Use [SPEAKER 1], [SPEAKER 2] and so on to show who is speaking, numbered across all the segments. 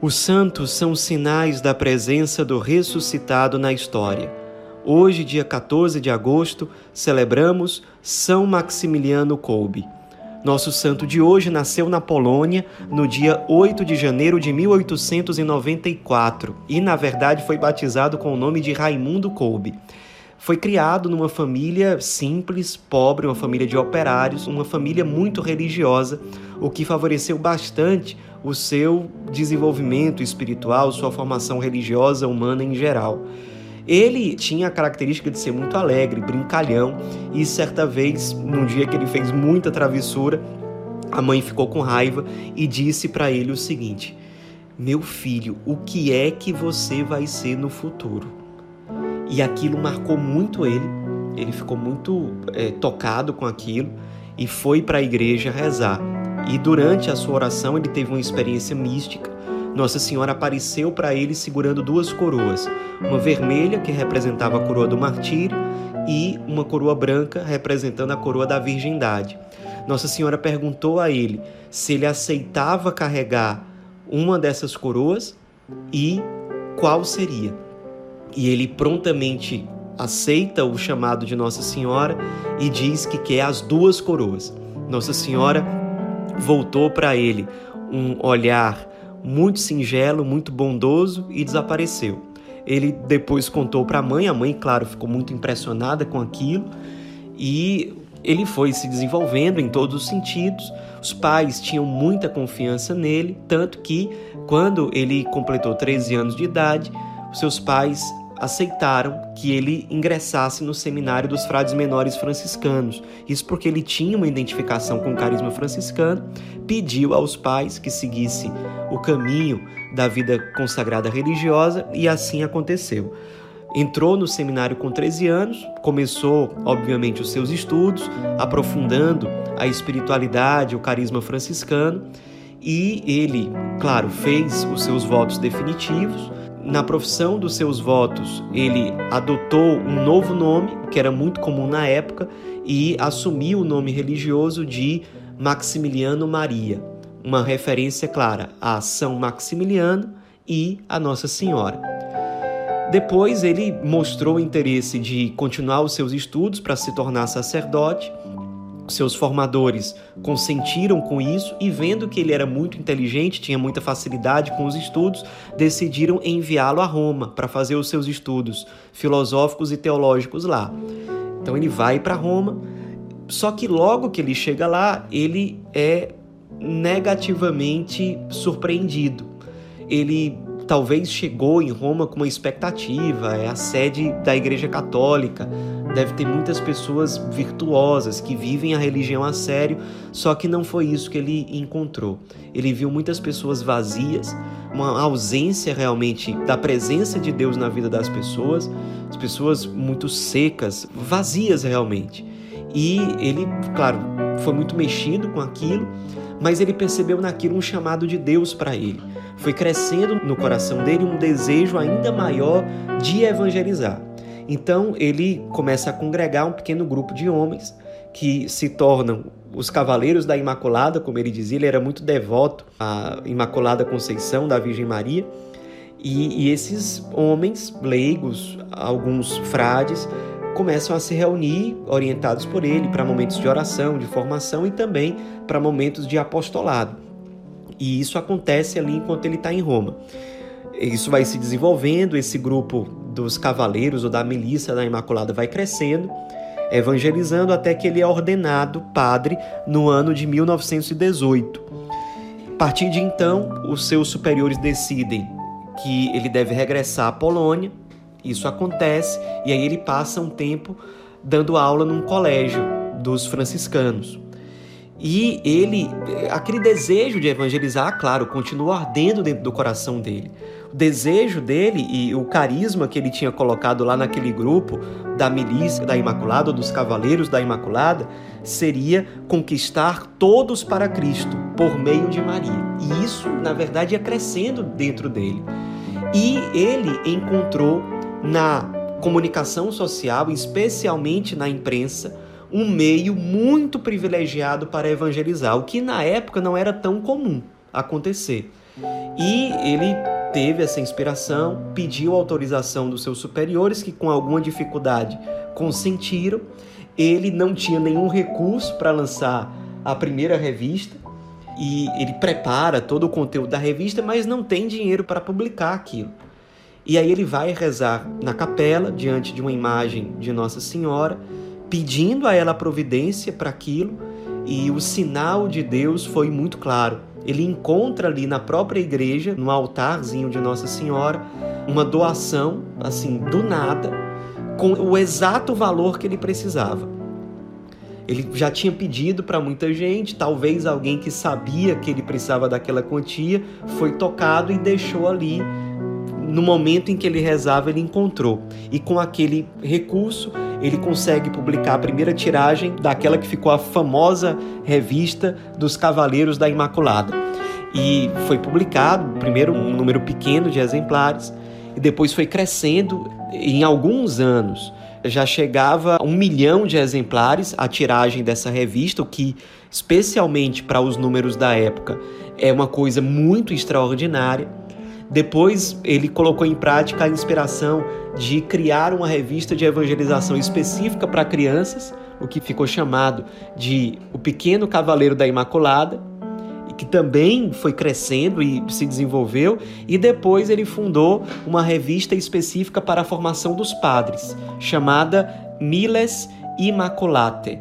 [SPEAKER 1] Os santos são sinais da presença do ressuscitado na história. Hoje, dia 14 de agosto, celebramos São Maximiliano Kolbe. Nosso santo de hoje nasceu na Polônia no dia 8 de janeiro de 1894 e, na verdade, foi batizado com o nome de Raimundo Kolbe. Foi criado numa família simples, pobre, uma família de operários, uma família muito religiosa, o que favoreceu bastante o seu desenvolvimento espiritual, sua formação religiosa humana em geral. Ele tinha a característica de ser muito alegre, brincalhão, e certa vez, num dia que ele fez muita travessura, a mãe ficou com raiva e disse para ele o seguinte: Meu filho, o que é que você vai ser no futuro? E aquilo marcou muito ele, ele ficou muito é, tocado com aquilo e foi para a igreja rezar. E durante a sua oração ele teve uma experiência mística. Nossa Senhora apareceu para ele segurando duas coroas, uma vermelha que representava a coroa do martírio e uma coroa branca representando a coroa da virgindade. Nossa Senhora perguntou a ele se ele aceitava carregar uma dessas coroas e qual seria e ele prontamente aceita o chamado de Nossa Senhora e diz que quer as duas coroas. Nossa Senhora voltou para ele um olhar muito singelo, muito bondoso e desapareceu. Ele depois contou para a mãe, a mãe, claro, ficou muito impressionada com aquilo e ele foi se desenvolvendo em todos os sentidos. Os pais tinham muita confiança nele, tanto que quando ele completou 13 anos de idade, seus pais aceitaram que ele ingressasse no seminário dos frades menores franciscanos. Isso porque ele tinha uma identificação com o carisma franciscano, pediu aos pais que seguisse o caminho da vida consagrada religiosa e assim aconteceu. Entrou no seminário com 13 anos, começou, obviamente, os seus estudos, aprofundando a espiritualidade, o carisma franciscano, e ele, claro, fez os seus votos definitivos na profissão dos seus votos, ele adotou um novo nome, que era muito comum na época, e assumiu o nome religioso de Maximiliano Maria, uma referência clara a São Maximiliano e a Nossa Senhora. Depois ele mostrou o interesse de continuar os seus estudos para se tornar sacerdote seus formadores consentiram com isso e, vendo que ele era muito inteligente, tinha muita facilidade com os estudos, decidiram enviá-lo a Roma para fazer os seus estudos filosóficos e teológicos lá. Então ele vai para Roma, só que logo que ele chega lá, ele é negativamente surpreendido. Ele talvez chegou em Roma com uma expectativa, é a sede da Igreja Católica, deve ter muitas pessoas virtuosas que vivem a religião a sério, só que não foi isso que ele encontrou. Ele viu muitas pessoas vazias, uma ausência realmente da presença de Deus na vida das pessoas, as pessoas muito secas, vazias realmente. E ele, claro, foi muito mexido com aquilo, mas ele percebeu naquilo um chamado de Deus para ele foi crescendo no coração dele um desejo ainda maior de evangelizar. Então ele começa a congregar um pequeno grupo de homens que se tornam os cavaleiros da Imaculada, como ele dizia, ele era muito devoto à Imaculada Conceição da Virgem Maria. E, e esses homens leigos, alguns frades, começam a se reunir, orientados por ele, para momentos de oração, de formação e também para momentos de apostolado. E isso acontece ali enquanto ele está em Roma. Isso vai se desenvolvendo, esse grupo dos cavaleiros ou da milícia da Imaculada vai crescendo, evangelizando até que ele é ordenado padre no ano de 1918. A partir de então, os seus superiores decidem que ele deve regressar à Polônia. Isso acontece e aí ele passa um tempo dando aula num colégio dos franciscanos. E ele, aquele desejo de evangelizar, claro, continua ardendo dentro do coração dele. O desejo dele e o carisma que ele tinha colocado lá naquele grupo da milícia da Imaculada, ou dos cavaleiros da Imaculada, seria conquistar todos para Cristo por meio de Maria. E isso, na verdade, ia crescendo dentro dele. E ele encontrou na comunicação social, especialmente na imprensa, um meio muito privilegiado para evangelizar, o que na época não era tão comum acontecer. E ele teve essa inspiração, pediu autorização dos seus superiores, que com alguma dificuldade consentiram. Ele não tinha nenhum recurso para lançar a primeira revista e ele prepara todo o conteúdo da revista, mas não tem dinheiro para publicar aquilo. E aí ele vai rezar na capela, diante de uma imagem de Nossa Senhora, pedindo a ela providência para aquilo, e o sinal de Deus foi muito claro. Ele encontra ali na própria igreja, no altarzinho de Nossa Senhora, uma doação, assim, do nada, com o exato valor que ele precisava. Ele já tinha pedido para muita gente, talvez alguém que sabia que ele precisava daquela quantia foi tocado e deixou ali. No momento em que ele rezava, ele encontrou. E com aquele recurso, ele consegue publicar a primeira tiragem daquela que ficou a famosa revista dos Cavaleiros da Imaculada. E foi publicado, primeiro um número pequeno de exemplares, e depois foi crescendo em alguns anos já chegava a um milhão de exemplares a tiragem dessa revista, o que, especialmente para os números da época, é uma coisa muito extraordinária. Depois ele colocou em prática a inspiração de criar uma revista de evangelização específica para crianças, o que ficou chamado de O Pequeno Cavaleiro da Imaculada, que também foi crescendo e se desenvolveu, e depois ele fundou uma revista específica para a formação dos padres, chamada Miles Immaculate.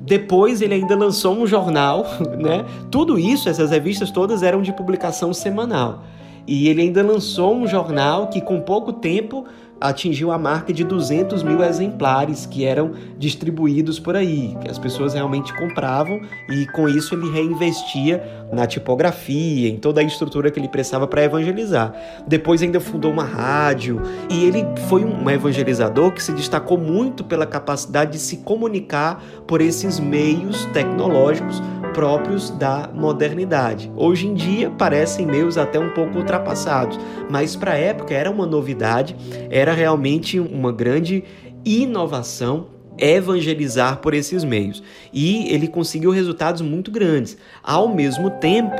[SPEAKER 1] Depois ele ainda lançou um jornal, né? Tudo isso, essas revistas todas eram de publicação semanal. E ele ainda lançou um jornal que, com pouco tempo, atingiu a marca de 200 mil exemplares que eram distribuídos por aí, que as pessoas realmente compravam e com isso ele reinvestia na tipografia, em toda a estrutura que ele precisava para evangelizar. Depois ainda fundou uma rádio e ele foi um evangelizador que se destacou muito pela capacidade de se comunicar por esses meios tecnológicos próprios da modernidade. Hoje em dia parecem meios até um pouco ultrapassados, mas para a época era uma novidade, era realmente uma grande inovação evangelizar por esses meios. E ele conseguiu resultados muito grandes. Ao mesmo tempo,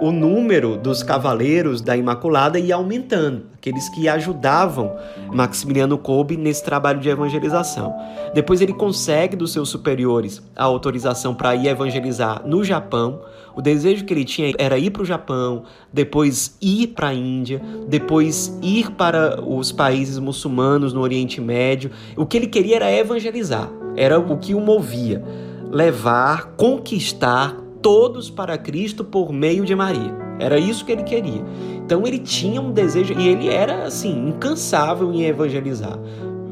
[SPEAKER 1] o número dos cavaleiros da Imaculada ia aumentando, aqueles que ajudavam Maximiliano Kolbe nesse trabalho de evangelização. Depois ele consegue dos seus superiores a autorização para ir evangelizar no Japão. O desejo que ele tinha era ir para o Japão, depois ir para a Índia, depois ir para os países muçulmanos no Oriente Médio. O que ele queria era evangelizar, era o que o movia, levar, conquistar todos para Cristo por meio de Maria. Era isso que ele queria. Então ele tinha um desejo e ele era assim incansável em evangelizar.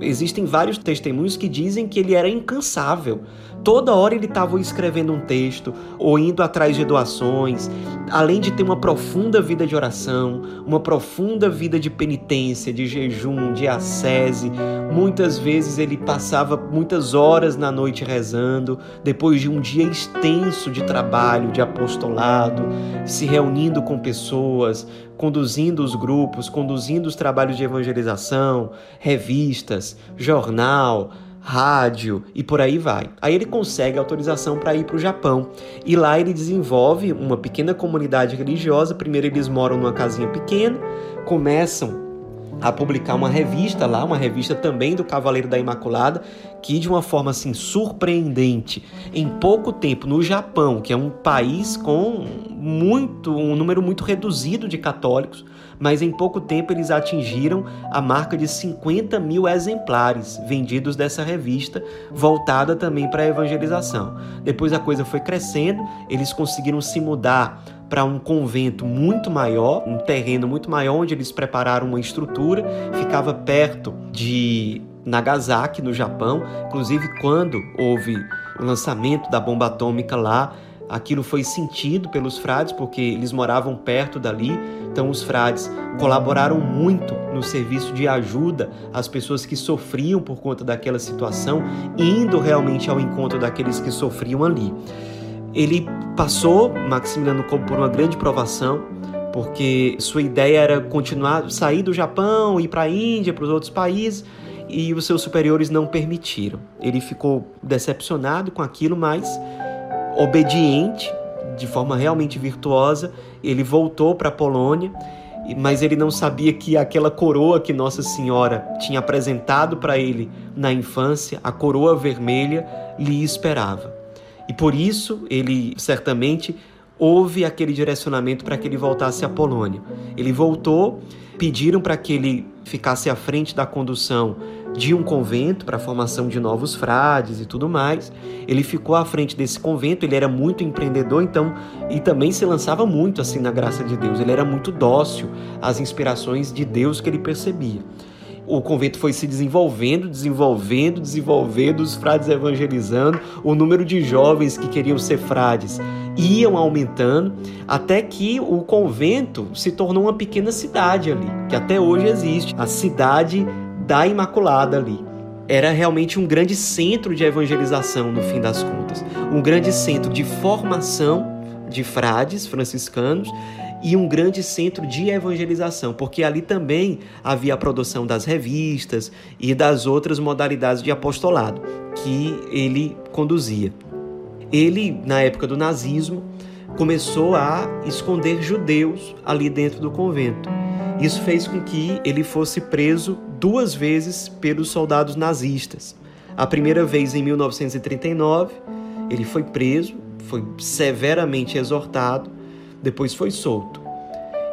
[SPEAKER 1] Existem vários testemunhos que dizem que ele era incansável. Toda hora ele estava escrevendo um texto ou indo atrás de doações, além de ter uma profunda vida de oração, uma profunda vida de penitência, de jejum, de ascese. Muitas vezes ele passava muitas horas na noite rezando, depois de um dia extenso de trabalho, de apostolado, se reunindo com pessoas, conduzindo os grupos, conduzindo os trabalhos de evangelização, revistas, jornal, rádio e por aí vai. Aí ele consegue autorização para ir para o Japão e lá ele desenvolve uma pequena comunidade religiosa. Primeiro eles moram numa casinha pequena, começam a publicar uma revista lá, uma revista também do Cavaleiro da Imaculada, que de uma forma assim surpreendente, em pouco tempo no Japão, que é um país com muito um número muito reduzido de católicos, mas em pouco tempo eles atingiram a marca de 50 mil exemplares vendidos dessa revista, voltada também para a evangelização. Depois a coisa foi crescendo, eles conseguiram se mudar para um convento muito maior, um terreno muito maior, onde eles prepararam uma estrutura, ficava perto de Nagasaki, no Japão. Inclusive, quando houve o lançamento da bomba atômica lá, aquilo foi sentido pelos frades, porque eles moravam perto dali. Então, os frades colaboraram muito no serviço de ajuda às pessoas que sofriam por conta daquela situação, indo realmente ao encontro daqueles que sofriam ali. Ele passou, Maximiliano por uma grande provação, porque sua ideia era continuar, sair do Japão, ir para a Índia, para os outros países, e os seus superiores não permitiram. Ele ficou decepcionado com aquilo, mas obediente, de forma realmente virtuosa, ele voltou para a Polônia, mas ele não sabia que aquela coroa que Nossa Senhora tinha apresentado para ele na infância, a coroa vermelha, lhe esperava. E por isso ele certamente houve aquele direcionamento para que ele voltasse à Polônia. Ele voltou, pediram para que ele ficasse à frente da condução de um convento para a formação de novos frades e tudo mais. Ele ficou à frente desse convento, ele era muito empreendedor, então, e também se lançava muito assim na graça de Deus. Ele era muito dócil às inspirações de Deus que ele percebia. O convento foi se desenvolvendo, desenvolvendo, desenvolvendo, os frades evangelizando, o número de jovens que queriam ser frades iam aumentando, até que o convento se tornou uma pequena cidade ali, que até hoje existe, a cidade da Imaculada ali. Era realmente um grande centro de evangelização, no fim das contas. Um grande centro de formação de frades franciscanos e um grande centro de evangelização, porque ali também havia a produção das revistas e das outras modalidades de apostolado que ele conduzia. Ele, na época do nazismo, começou a esconder judeus ali dentro do convento. Isso fez com que ele fosse preso duas vezes pelos soldados nazistas. A primeira vez em 1939, ele foi preso, foi severamente exortado, depois foi solto.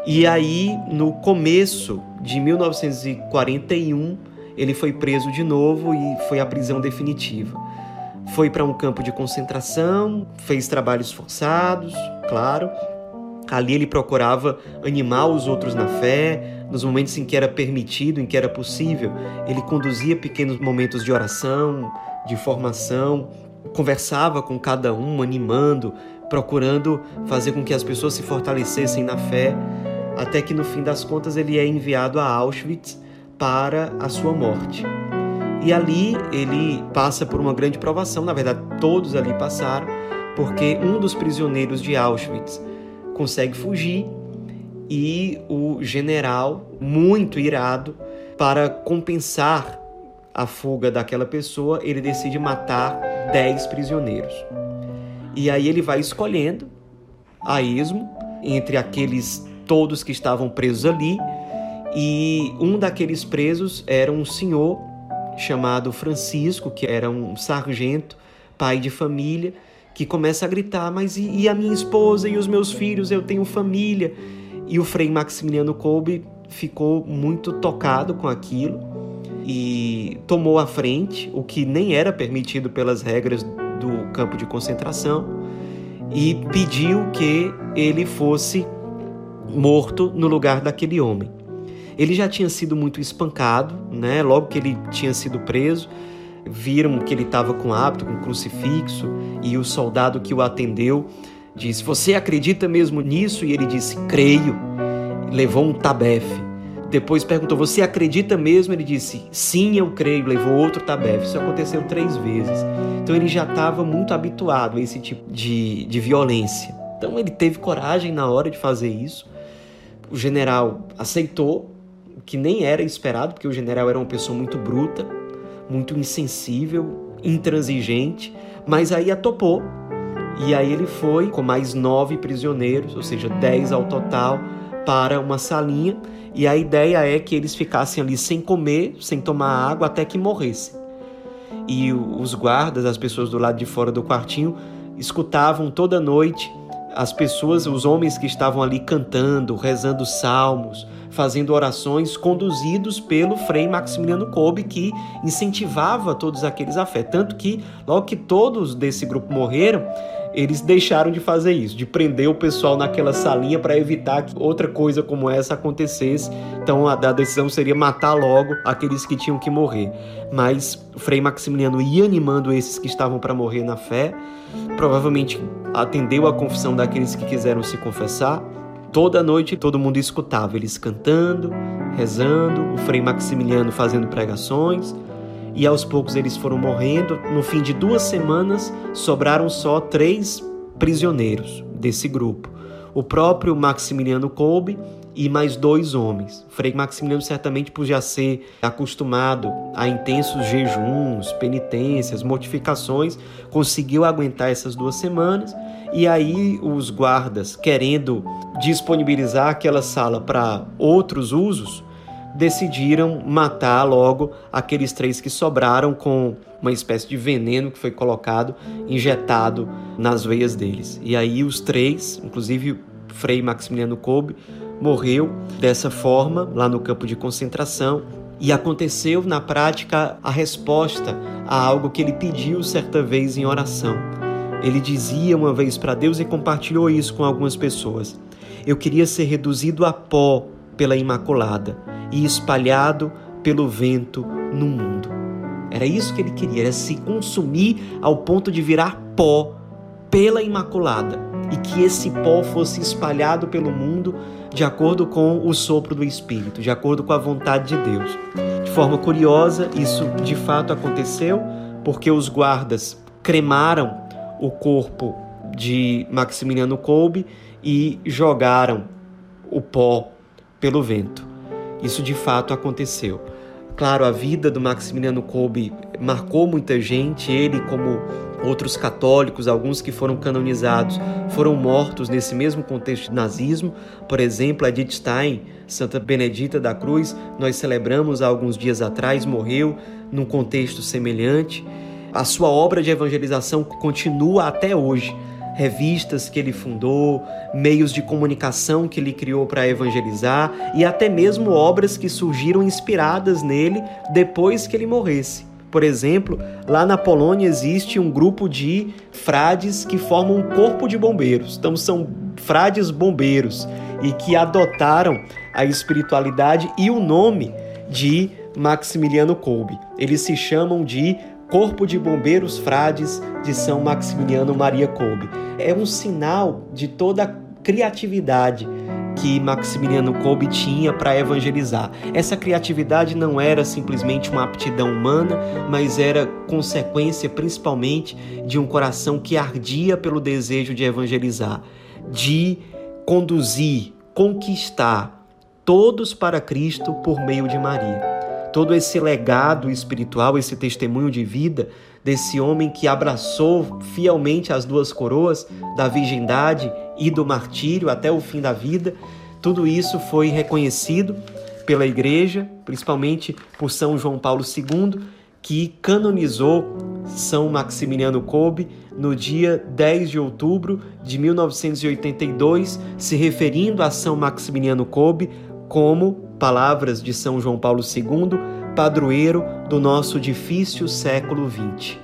[SPEAKER 1] E aí, no começo de 1941, ele foi preso de novo e foi à prisão definitiva. Foi para um campo de concentração, fez trabalhos forçados, claro, Ali ele procurava animar os outros na fé, nos momentos em que era permitido, em que era possível. Ele conduzia pequenos momentos de oração, de formação, conversava com cada um, animando, procurando fazer com que as pessoas se fortalecessem na fé, até que no fim das contas ele é enviado a Auschwitz para a sua morte. E ali ele passa por uma grande provação, na verdade, todos ali passaram, porque um dos prisioneiros de Auschwitz consegue fugir e o general, muito irado, para compensar a fuga daquela pessoa, ele decide matar 10 prisioneiros. E aí ele vai escolhendo a esmo entre aqueles todos que estavam presos ali, e um daqueles presos era um senhor chamado Francisco, que era um sargento, pai de família, que começa a gritar: Mas e, e a minha esposa e os meus filhos? Eu tenho família. E o Frei Maximiliano Kolbe ficou muito tocado com aquilo e tomou a frente, o que nem era permitido pelas regras do campo de concentração, e pediu que ele fosse morto no lugar daquele homem. Ele já tinha sido muito espancado, né? Logo que ele tinha sido preso, viram que ele estava com hábito, com crucifixo, e o soldado que o atendeu disse: Você acredita mesmo nisso? E ele disse: Creio. Levou um tabefe. Depois perguntou: Você acredita mesmo? Ele disse: Sim, eu creio. Levou outro tabefe. Isso aconteceu três vezes. Então ele já estava muito habituado a esse tipo de, de violência. Então ele teve coragem na hora de fazer isso. O general aceitou, que nem era esperado, porque o general era uma pessoa muito bruta, muito insensível, intransigente, mas aí a topou. E aí ele foi com mais nove prisioneiros, ou seja, dez ao total, para uma salinha. E a ideia é que eles ficassem ali sem comer, sem tomar água, até que morressem. E os guardas, as pessoas do lado de fora do quartinho, escutavam toda noite as pessoas, os homens que estavam ali cantando, rezando salmos, fazendo orações, conduzidos pelo Frei Maximiliano Kolbe, que incentivava todos aqueles a fé. Tanto que, logo que todos desse grupo morreram, eles deixaram de fazer isso, de prender o pessoal naquela salinha para evitar que outra coisa como essa acontecesse. Então a, a, decisão seria matar logo aqueles que tinham que morrer. Mas Frei Maximiliano ia animando esses que estavam para morrer na fé, provavelmente atendeu a confissão daqueles que quiseram se confessar Toda noite todo mundo escutava eles cantando, rezando, o Frei Maximiliano fazendo pregações, e aos poucos eles foram morrendo. No fim de duas semanas, sobraram só três prisioneiros desse grupo: o próprio Maximiliano Kolbe e mais dois homens. Frei Maximiliano, certamente por já ser acostumado a intensos jejuns, penitências, mortificações, conseguiu aguentar essas duas semanas E aí os guardas, querendo disponibilizar aquela sala para outros usos, decidiram matar logo aqueles três que sobraram com uma espécie de veneno que foi colocado, injetado nas veias deles. E aí os três, inclusive Frei Maximiliano Kolbe, morreu dessa forma lá no campo de concentração. E aconteceu na prática a resposta a algo que ele pediu certa vez em oração. Ele dizia uma vez para Deus e compartilhou isso com algumas pessoas: Eu queria ser reduzido a pó pela Imaculada e espalhado pelo vento no mundo. Era isso que ele queria, era se consumir ao ponto de virar pó pela Imaculada e que esse pó fosse espalhado pelo mundo de acordo com o sopro do Espírito, de acordo com a vontade de Deus. De forma curiosa, isso de fato aconteceu porque os guardas cremaram o corpo de Maximiliano Kolbe e jogaram o pó pelo vento. Isso de fato aconteceu. Claro, a vida do Maximiliano Kolbe marcou muita gente, ele como outros católicos, alguns que foram canonizados, foram mortos nesse mesmo contexto de nazismo. Por exemplo, Edith Stein, Santa Benedita da Cruz, nós celebramos há alguns dias atrás, morreu num contexto semelhante. A sua obra de evangelização continua até hoje revistas que ele fundou, meios de comunicação que ele criou para evangelizar e até mesmo obras que surgiram inspiradas nele depois que ele morresse. Por exemplo, lá na Polônia existe um grupo de frades que formam um corpo de bombeiros. Então são frades bombeiros e que adotaram a espiritualidade e o nome de Maximiliano Kolbe. Eles se chamam de Corpo de Bombeiros Frades de São Maximiliano Maria Kolbe. É um sinal de toda a criatividade que Maximiliano Kolbe tinha para evangelizar. Essa criatividade não era simplesmente uma aptidão humana, mas era consequência principalmente de um coração que ardia pelo desejo de evangelizar, de conduzir, conquistar todos para Cristo por meio de Maria todo esse legado espiritual, esse testemunho de vida desse homem que abraçou fielmente as duas coroas da virgindade e do martírio até o fim da vida, tudo isso foi reconhecido pela Igreja, principalmente por São João Paulo II, que canonizou São Maximiliano Kolbe no dia 10 de outubro de 1982, se referindo a São Maximiliano Kolbe como palavras de São João Paulo II, padroeiro do nosso difícil século XX.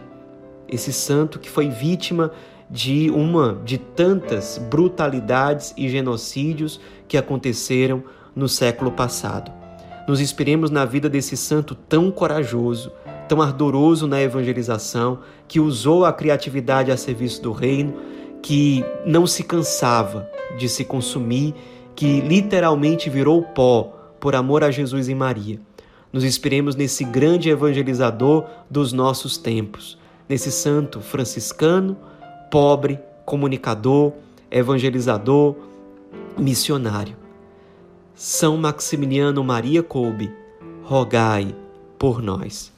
[SPEAKER 1] Esse santo que foi vítima de uma de tantas brutalidades e genocídios que aconteceram no século passado. Nos inspiremos na vida desse santo tão corajoso, tão ardoroso na evangelização, que usou a criatividade a serviço do reino, que não se cansava de se consumir, que literalmente virou pó por amor a Jesus e Maria. Nos inspiremos nesse grande evangelizador dos nossos tempos, nesse santo franciscano, pobre, comunicador, evangelizador, missionário. São Maximiliano Maria Kolbe, rogai por nós.